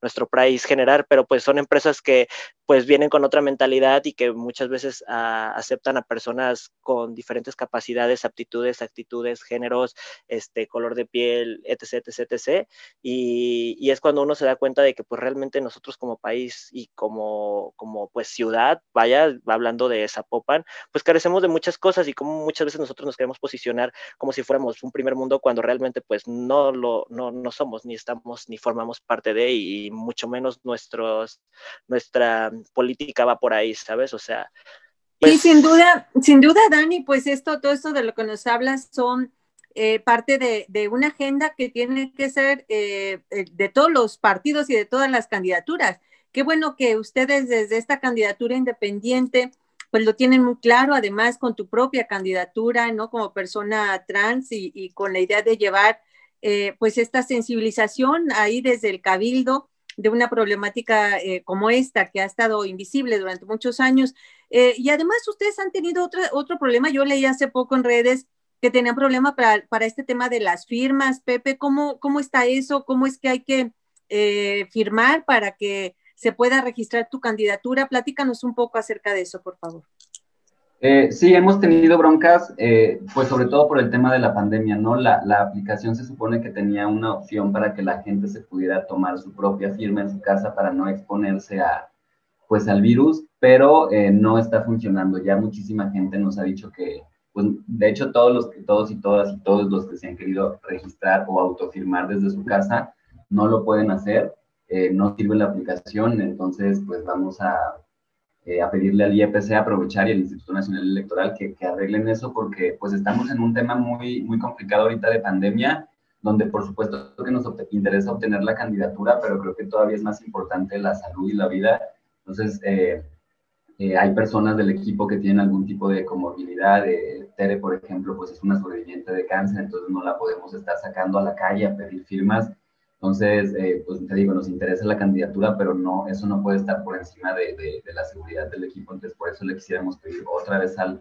nuestro país generar, pero pues son empresas que pues vienen con otra mentalidad y que muchas veces ah, aceptan a personas con diferentes capacidades, aptitudes, actitudes, géneros, este, color de piel, etc, etc, etc. Y, y, es cuando uno se da cuenta de que pues realmente nosotros como país y como, como pues ciudad, vaya, hablando de Zapopan, pues carecemos de muchas cosas y como muchas veces nosotros nos queremos posicionar como si fuéramos un primer mundo cuando realmente pues no lo no, no somos, ni estamos, ni formamos parte de, y mucho menos nuestros, nuestra política va por ahí, ¿sabes? O sea. y pues sin duda, sin duda, Dani, pues esto, todo esto de lo que nos hablas son eh, parte de, una agenda que tiene que ser eh, eh, de todos los partidos y de todas las candidaturas. Qué bueno que ustedes desde esta candidatura independiente, pues lo tienen muy claro, además con tu propia candidatura, ¿no? Como persona trans y, y con la idea de llevar pues esta sensibilización ahí desde el cabildo de una problemática eh, como esta, que ha estado invisible durante muchos años. Eh, y además ustedes han tenido otro, otro problema, yo leí hace poco en redes que tenían problema para, para este tema de las firmas. Pepe, ¿cómo, cómo está eso? ¿Cómo es que hay que eh, firmar para que se pueda registrar tu candidatura? Platícanos un poco acerca de eso, por favor. Eh, sí, hemos tenido broncas, eh, pues sobre todo por el tema de la pandemia, ¿no? La, la, aplicación se supone que tenía una opción para que la gente se pudiera tomar su propia firma en su casa para no exponerse a, pues, al virus, pero eh, no está funcionando. Ya muchísima gente nos ha dicho que, pues, de hecho, todos los que, todos y todas y todos los que se han querido registrar o autofirmar desde su casa no lo pueden hacer, no sirve la aplicación, entonces, pues, vamos a eh, a pedirle al IEPC aprovechar y al Instituto Nacional Electoral que, que, arreglen eso porque pues estamos en un tema muy, muy complicado ahorita de pandemia, donde por supuesto que nos interesa obtener la candidatura, pero creo que todavía es más importante la salud y la vida. Entonces, eh, eh, hay personas del equipo que tienen algún tipo de comorbilidad. Tere, por ejemplo, pues es una sobreviviente de cáncer, entonces no la podemos estar sacando a la calle a pedir firmas entonces, eh, pues te digo, nos interesa la candidatura, pero no, eso no puede estar por encima de, de, la seguridad del equipo. Entonces, por eso le quisiéramos pedir otra vez al,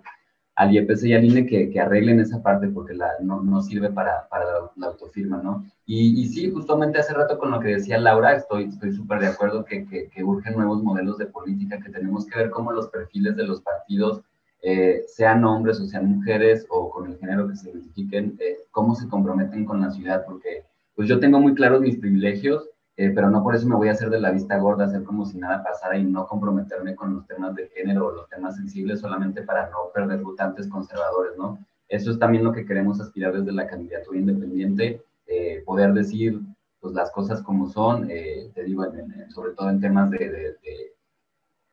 al IEPC y al INE que, que arreglen esa parte porque la, no, no sirve para, para la, autofirma, ¿no? Y, y, sí, justamente hace rato con lo que decía Laura, estoy súper de acuerdo que, que, que, urgen nuevos modelos de política, que tenemos que ver cómo los perfiles de los partidos, eh, sean hombres o sean mujeres o con el género que se identifiquen, eh, cómo se comprometen con la ciudad, porque pues yo tengo muy claros mis privilegios, eh, pero no por eso me voy a hacer de la vista gorda, hacer como si nada pasara y no comprometerme con los temas de género o los temas sensibles solamente para no perder votantes conservadores, ¿no? Eso es también lo que queremos aspirar desde la candidatura independiente, eh, poder decir pues las cosas como son, eh, te digo, sobre todo en temas de,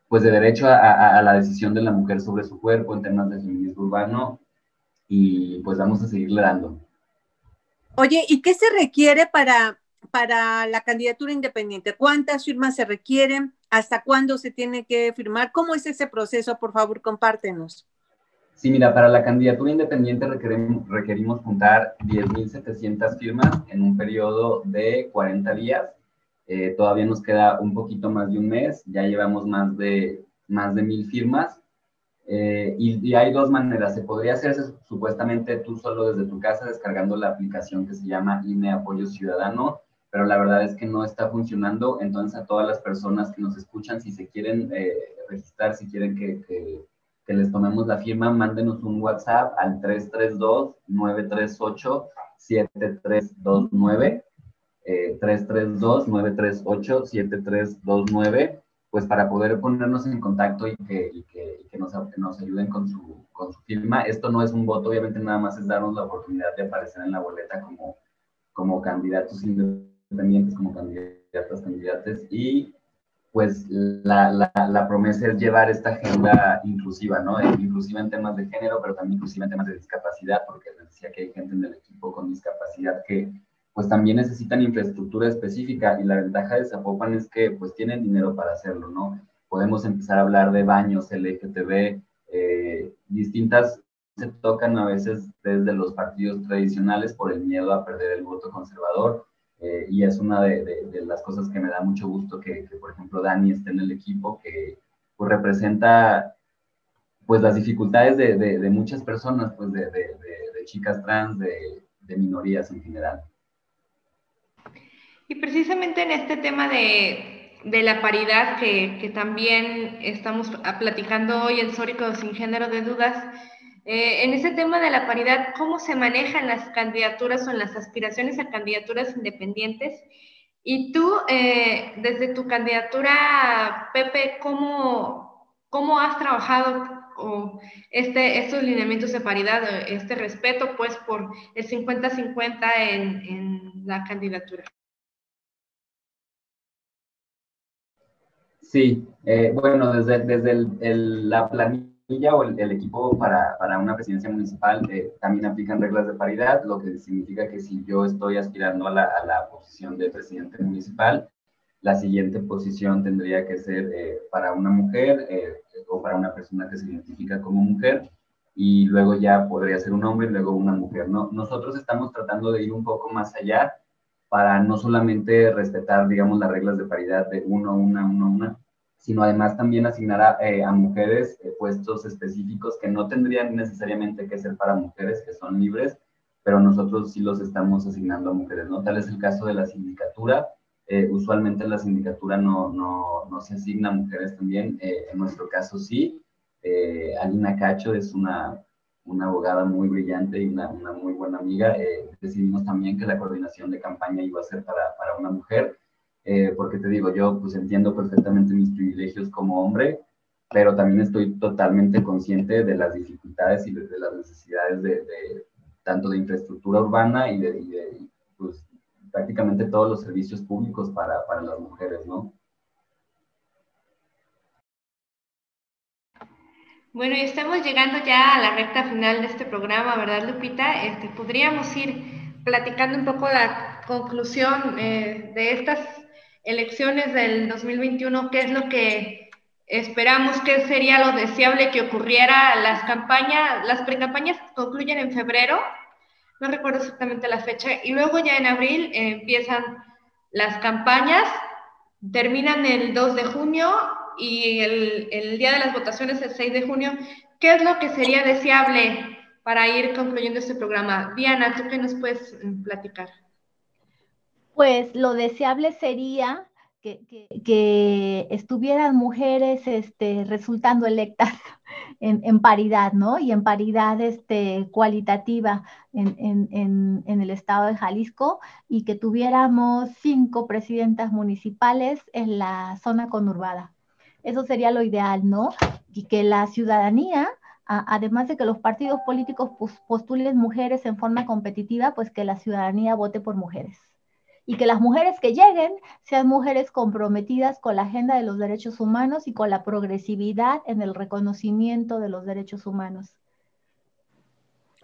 pues de derecho a, a, la decisión de la mujer sobre su cuerpo, en temas de feminismo urbano, y pues vamos a seguirle dando. Oye, ¿y qué se requiere para, para la candidatura independiente? ¿Cuántas firmas se requieren? ¿Hasta cuándo se tiene que firmar? ¿Cómo es ese proceso? Por favor, compártenos. Sí, mira, para la candidatura independiente requerimos, requerimos juntar 10.700 firmas en un periodo de 40 días. Eh, todavía nos queda un poquito más de un mes, ya llevamos más de, más de mil firmas eh, y, hay dos maneras. Se podría hacer supuestamente tú solo desde tu casa descargando la aplicación que se llama INE Apoyo Ciudadano, pero la verdad es que no está funcionando. Entonces a todas las personas que nos escuchan, si se quieren eh, registrar, si quieren que, que, les tomemos la firma, mándenos un WhatsApp al 332-938-7329. 332-938-7329 pues para poder ponernos en contacto y que, y que, que, nos, nos, ayuden con su, con su, firma. Esto no es un voto, obviamente nada más es darnos la oportunidad de aparecer en la boleta como, como candidatos independientes, como candidatas, candidatos y pues la, la, la, promesa es llevar esta agenda inclusiva, ¿no? Inclusiva en temas de género, pero también inclusiva en temas de discapacidad, porque les decía que hay gente en el equipo con discapacidad que pues también necesitan infraestructura específica y la ventaja de Zapopan es que pues tienen dinero para hacerlo, ¿no? Podemos empezar a hablar de baños, LGTB, eh, distintas se tocan a veces desde los partidos tradicionales por el miedo a perder el voto conservador eh, y es una de, las cosas que me da mucho gusto que, que, por ejemplo Dani esté en el equipo que pues representa pues las dificultades de, de muchas personas pues de, chicas trans, de minorías en general. Y precisamente en este tema de, de la paridad que, que, también estamos platicando hoy en Sórico sin género de dudas, eh, en ese tema de la paridad, ¿cómo se manejan las candidaturas o en las aspiraciones a candidaturas independientes? Y tú, eh, desde tu candidatura, Pepe, ¿cómo, cómo has trabajado o este, estos lineamientos de paridad, este respeto, pues, por el 50-50 en, en la candidatura? Sí, eh, bueno, desde, desde el, la planilla o el, equipo para, para, una presidencia municipal eh, también aplican reglas de paridad, lo que significa que si yo estoy aspirando a la, a la posición de presidente municipal, la siguiente posición tendría que ser eh, para una mujer o para una persona que se identifica como mujer y luego ya podría ser un hombre y luego una mujer. ¿no? Nosotros estamos tratando de ir un poco más allá para no solamente respetar, digamos, las reglas de paridad de uno, una, uno, una, sino además también asignar a, eh, mujeres eh, puestos específicos que no tendrían necesariamente que ser para mujeres, que son libres, pero nosotros sí los estamos asignando a mujeres, ¿no? Tal es el caso de la sindicatura. Eh, usualmente la sindicatura no, no, no, se asigna a mujeres también, en nuestro caso sí. Alina Cacho es una, una abogada muy brillante y una, una muy buena amiga. decidimos también que la coordinación de campaña iba a ser para, para una mujer eh, porque te digo, yo pues entiendo perfectamente mis privilegios como hombre, pero también estoy totalmente consciente de las dificultades y de, las necesidades de, tanto de infraestructura urbana y de, pues, prácticamente todos los servicios públicos para, para las mujeres, ¿no? Bueno, y estamos llegando ya a la recta final de este programa, ¿verdad, Lupita? Este, podríamos ir platicando un poco la conclusión eh, de estas elecciones del 2021, ¿qué es lo que esperamos? ¿Qué sería lo deseable que ocurriera? Las campañas, las precampañas concluyen en febrero, no recuerdo exactamente la fecha, y luego ya en abril eh, empiezan las campañas, terminan el 2 de junio y el, día de las votaciones el 6 de junio. ¿Qué es lo que sería deseable para ir concluyendo este programa? Diana, ¿tú qué nos puedes mm, platicar? Pues lo deseable sería que, estuvieran mujeres este, resultando electas en, paridad, ¿no? Y en paridad este, cualitativa en, el estado de Jalisco y que tuviéramos cinco presidentas municipales en la zona conurbada. Eso sería lo ideal, ¿no? Y que la ciudadanía además de que los partidos políticos postulen mujeres en forma competitiva, pues que la ciudadanía vote por mujeres y que las mujeres que lleguen sean mujeres comprometidas con la agenda de los derechos humanos y con la progresividad en el reconocimiento de los derechos humanos.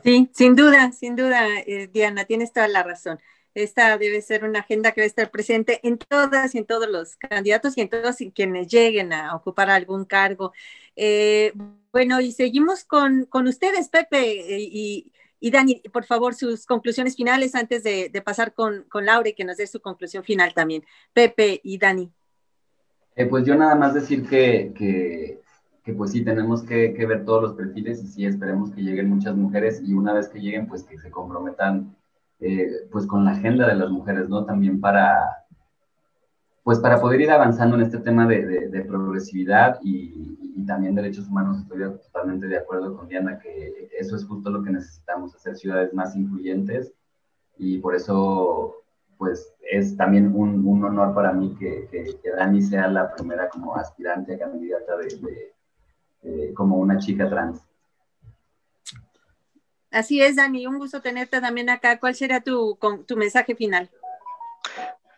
Sí, sin duda, sin duda, eh, Diana, tienes toda la razón. Esta debe ser una agenda que debe estar presente en todas y en todos los candidatos y en todos quienes lleguen a ocupar algún cargo. Eh, bueno, y seguimos con, con ustedes, Pepe, y, y Dani, por favor, sus conclusiones finales antes de, pasar con, con Laura y que nos dé su conclusión final también. Pepe y Dani. Eh, pues yo nada más decir que, que, que pues sí, tenemos que, que, ver todos los perfiles y sí, esperemos que lleguen muchas mujeres y una vez que lleguen, pues que se comprometan eh, pues con la agenda de las mujeres, ¿no? También para, pues para poder ir avanzando en este tema de, de progresividad y, también derechos humanos, estoy totalmente de acuerdo con Diana que eso es justo lo que necesitamos, hacer ciudades más incluyentes y por eso pues es también un, honor para mí que, que, Dani sea la primera como aspirante candidata de, como una chica trans. Así es, Dani, un gusto tenerte también acá. ¿Cuál será tu, tu mensaje final?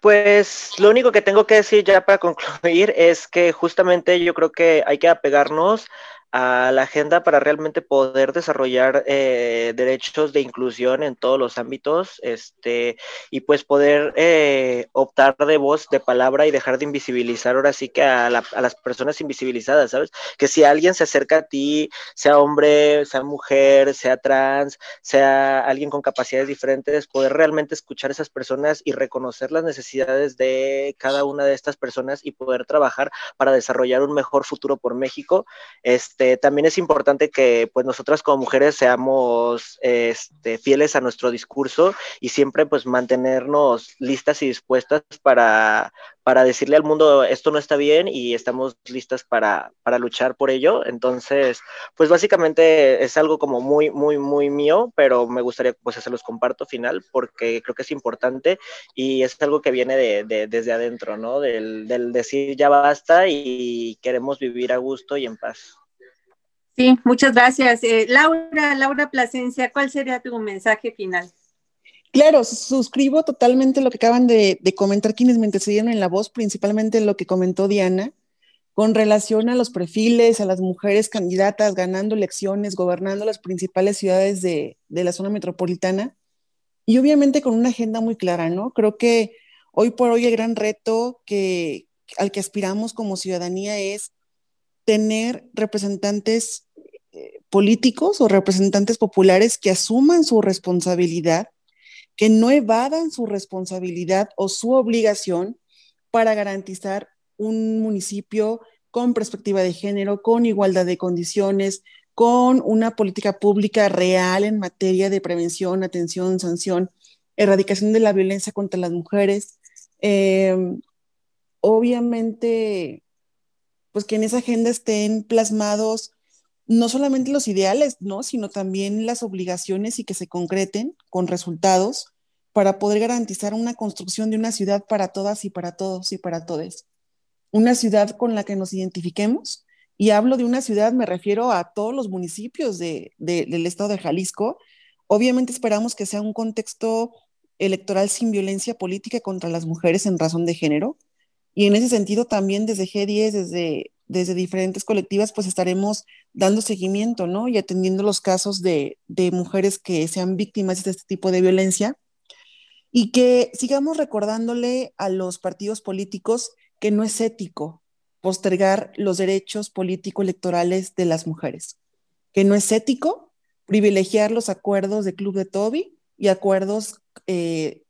Pues lo único que tengo que decir ya para concluir es que justamente yo creo que hay que apegarnos a la agenda para realmente poder desarrollar eh, derechos de inclusión en todos los ámbitos este, y pues poder eh, optar de voz, de palabra y dejar de invisibilizar ahora sí que a, las personas invisibilizadas, ¿sabes? Que si alguien se acerca a ti, sea hombre, sea mujer, sea trans, sea alguien con capacidades diferentes, poder realmente escuchar a esas personas y reconocer las necesidades de cada una de estas personas y poder trabajar para desarrollar un mejor futuro por México. Este, este, también es importante que pues nosotras como mujeres seamos este, fieles a nuestro discurso y siempre pues mantenernos listas y dispuestas para, para decirle al mundo esto no está bien y estamos listas para, para luchar por ello. Entonces, pues básicamente es algo como muy, muy, muy mío, pero me gustaría pues se los comparto final porque creo que es importante y es algo que viene de, desde adentro, ¿no? Del, del decir ya basta y queremos vivir a gusto y en paz. Sí, muchas gracias. Eh, Laura, Laura Plasencia, ¿cuál sería tu mensaje final? Claro, suscribo totalmente lo que acaban de, comentar quienes me antecedieron en la voz, principalmente lo que comentó Diana, con relación a los perfiles, a las mujeres candidatas ganando elecciones, gobernando las principales ciudades de, de la zona metropolitana, y obviamente con una agenda muy clara, ¿no? Creo que hoy por hoy el gran reto que, al que aspiramos como ciudadanía es tener representantes eh, políticos o representantes populares que asuman su responsabilidad, que no evadan su responsabilidad o su obligación para garantizar un municipio con perspectiva de género, con igualdad de condiciones, con una política pública real en materia de prevención, atención, sanción, erradicación de la violencia contra las mujeres. Em, obviamente, pues que en esa agenda estén plasmados no solamente los ideales, ¿no? sino también las obligaciones y que se concreten con resultados para poder garantizar una construcción de una ciudad para todas y para todos y para todes. Una ciudad con la que nos identifiquemos. Y hablo de una ciudad, me refiero a todos los municipios del estado de Jalisco. Obviamente esperamos que sea un contexto electoral sin violencia política contra las mujeres en razón de género, y en ese sentido también desde G10, desde, desde diferentes colectivas, pues estaremos dando seguimiento, ¿no? Y atendiendo los casos de, de mujeres que sean víctimas de este tipo de violencia y que sigamos recordándole a los partidos políticos que no es ético postergar los derechos político-electorales de las mujeres, que no es ético privilegiar los acuerdos de Club de Toby y acuerdos eh,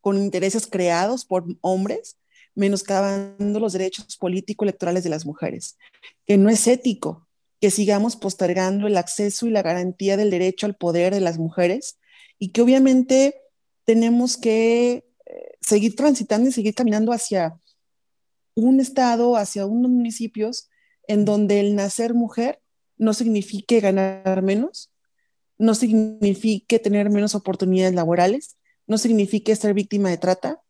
con intereses creados por hombres menoscabando los derechos político-electorales de las mujeres, que no es ético que sigamos postergando el acceso y la garantía del derecho al poder de las mujeres y que obviamente tenemos que eh, seguir transitando y seguir caminando hacia un estado, hacia unos municipios en donde el nacer mujer no signifique ganar menos, no signifique tener menos oportunidades laborales, no signifique ser víctima de trata,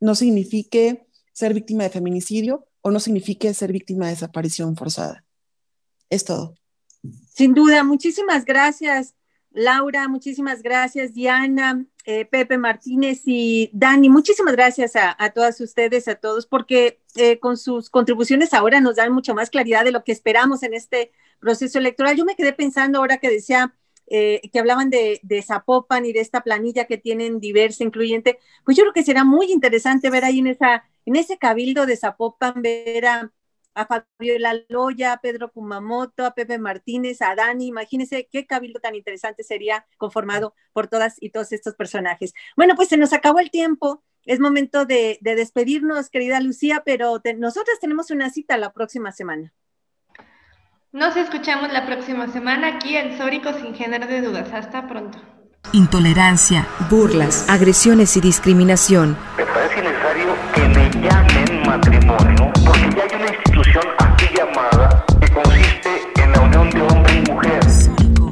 no signifique ser víctima de feminicidio o no signifique ser víctima de desaparición forzada. Es todo. Sin duda, muchísimas gracias, Laura, muchísimas gracias, Diana, eh, Pepe Martínez y Dani. Muchísimas gracias a, todas ustedes, a todos, porque eh, con sus contribuciones ahora nos dan mucho más claridad de lo que esperamos en este proceso electoral. Yo me quedé pensando ahora que decía eh, que hablaban de, Zapopan y de esta planilla que tienen diversa, incluyente, pues yo creo que será muy interesante ver ahí en, esa, en ese cabildo de Zapopan, ver a, a Fabiola Loya, a Pedro Kumamoto, a Pepe Martínez, a Dani, imagínense qué cabildo tan interesante sería conformado por todas y todos estos personajes. Bueno, pues se nos acabó el tiempo. Es momento de, despedirnos, querida Lucía, pero nosotras tenemos una cita la próxima semana. Nos escuchamos la próxima semana aquí en Sórico sin género de dudas. Hasta pronto. Intolerancia, burlas, agresiones y discriminación. Me parece necesario que me llamen matrimonio porque ya hay una institución así llamada que consiste en la unión de hombre y mujer.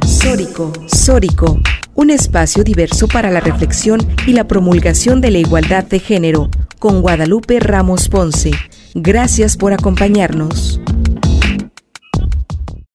Sórico, Sórico, un espacio diverso para la reflexión y la promulgación de la igualdad de género, con Guadalupe Ramos Ponce. Gracias por acompañarnos.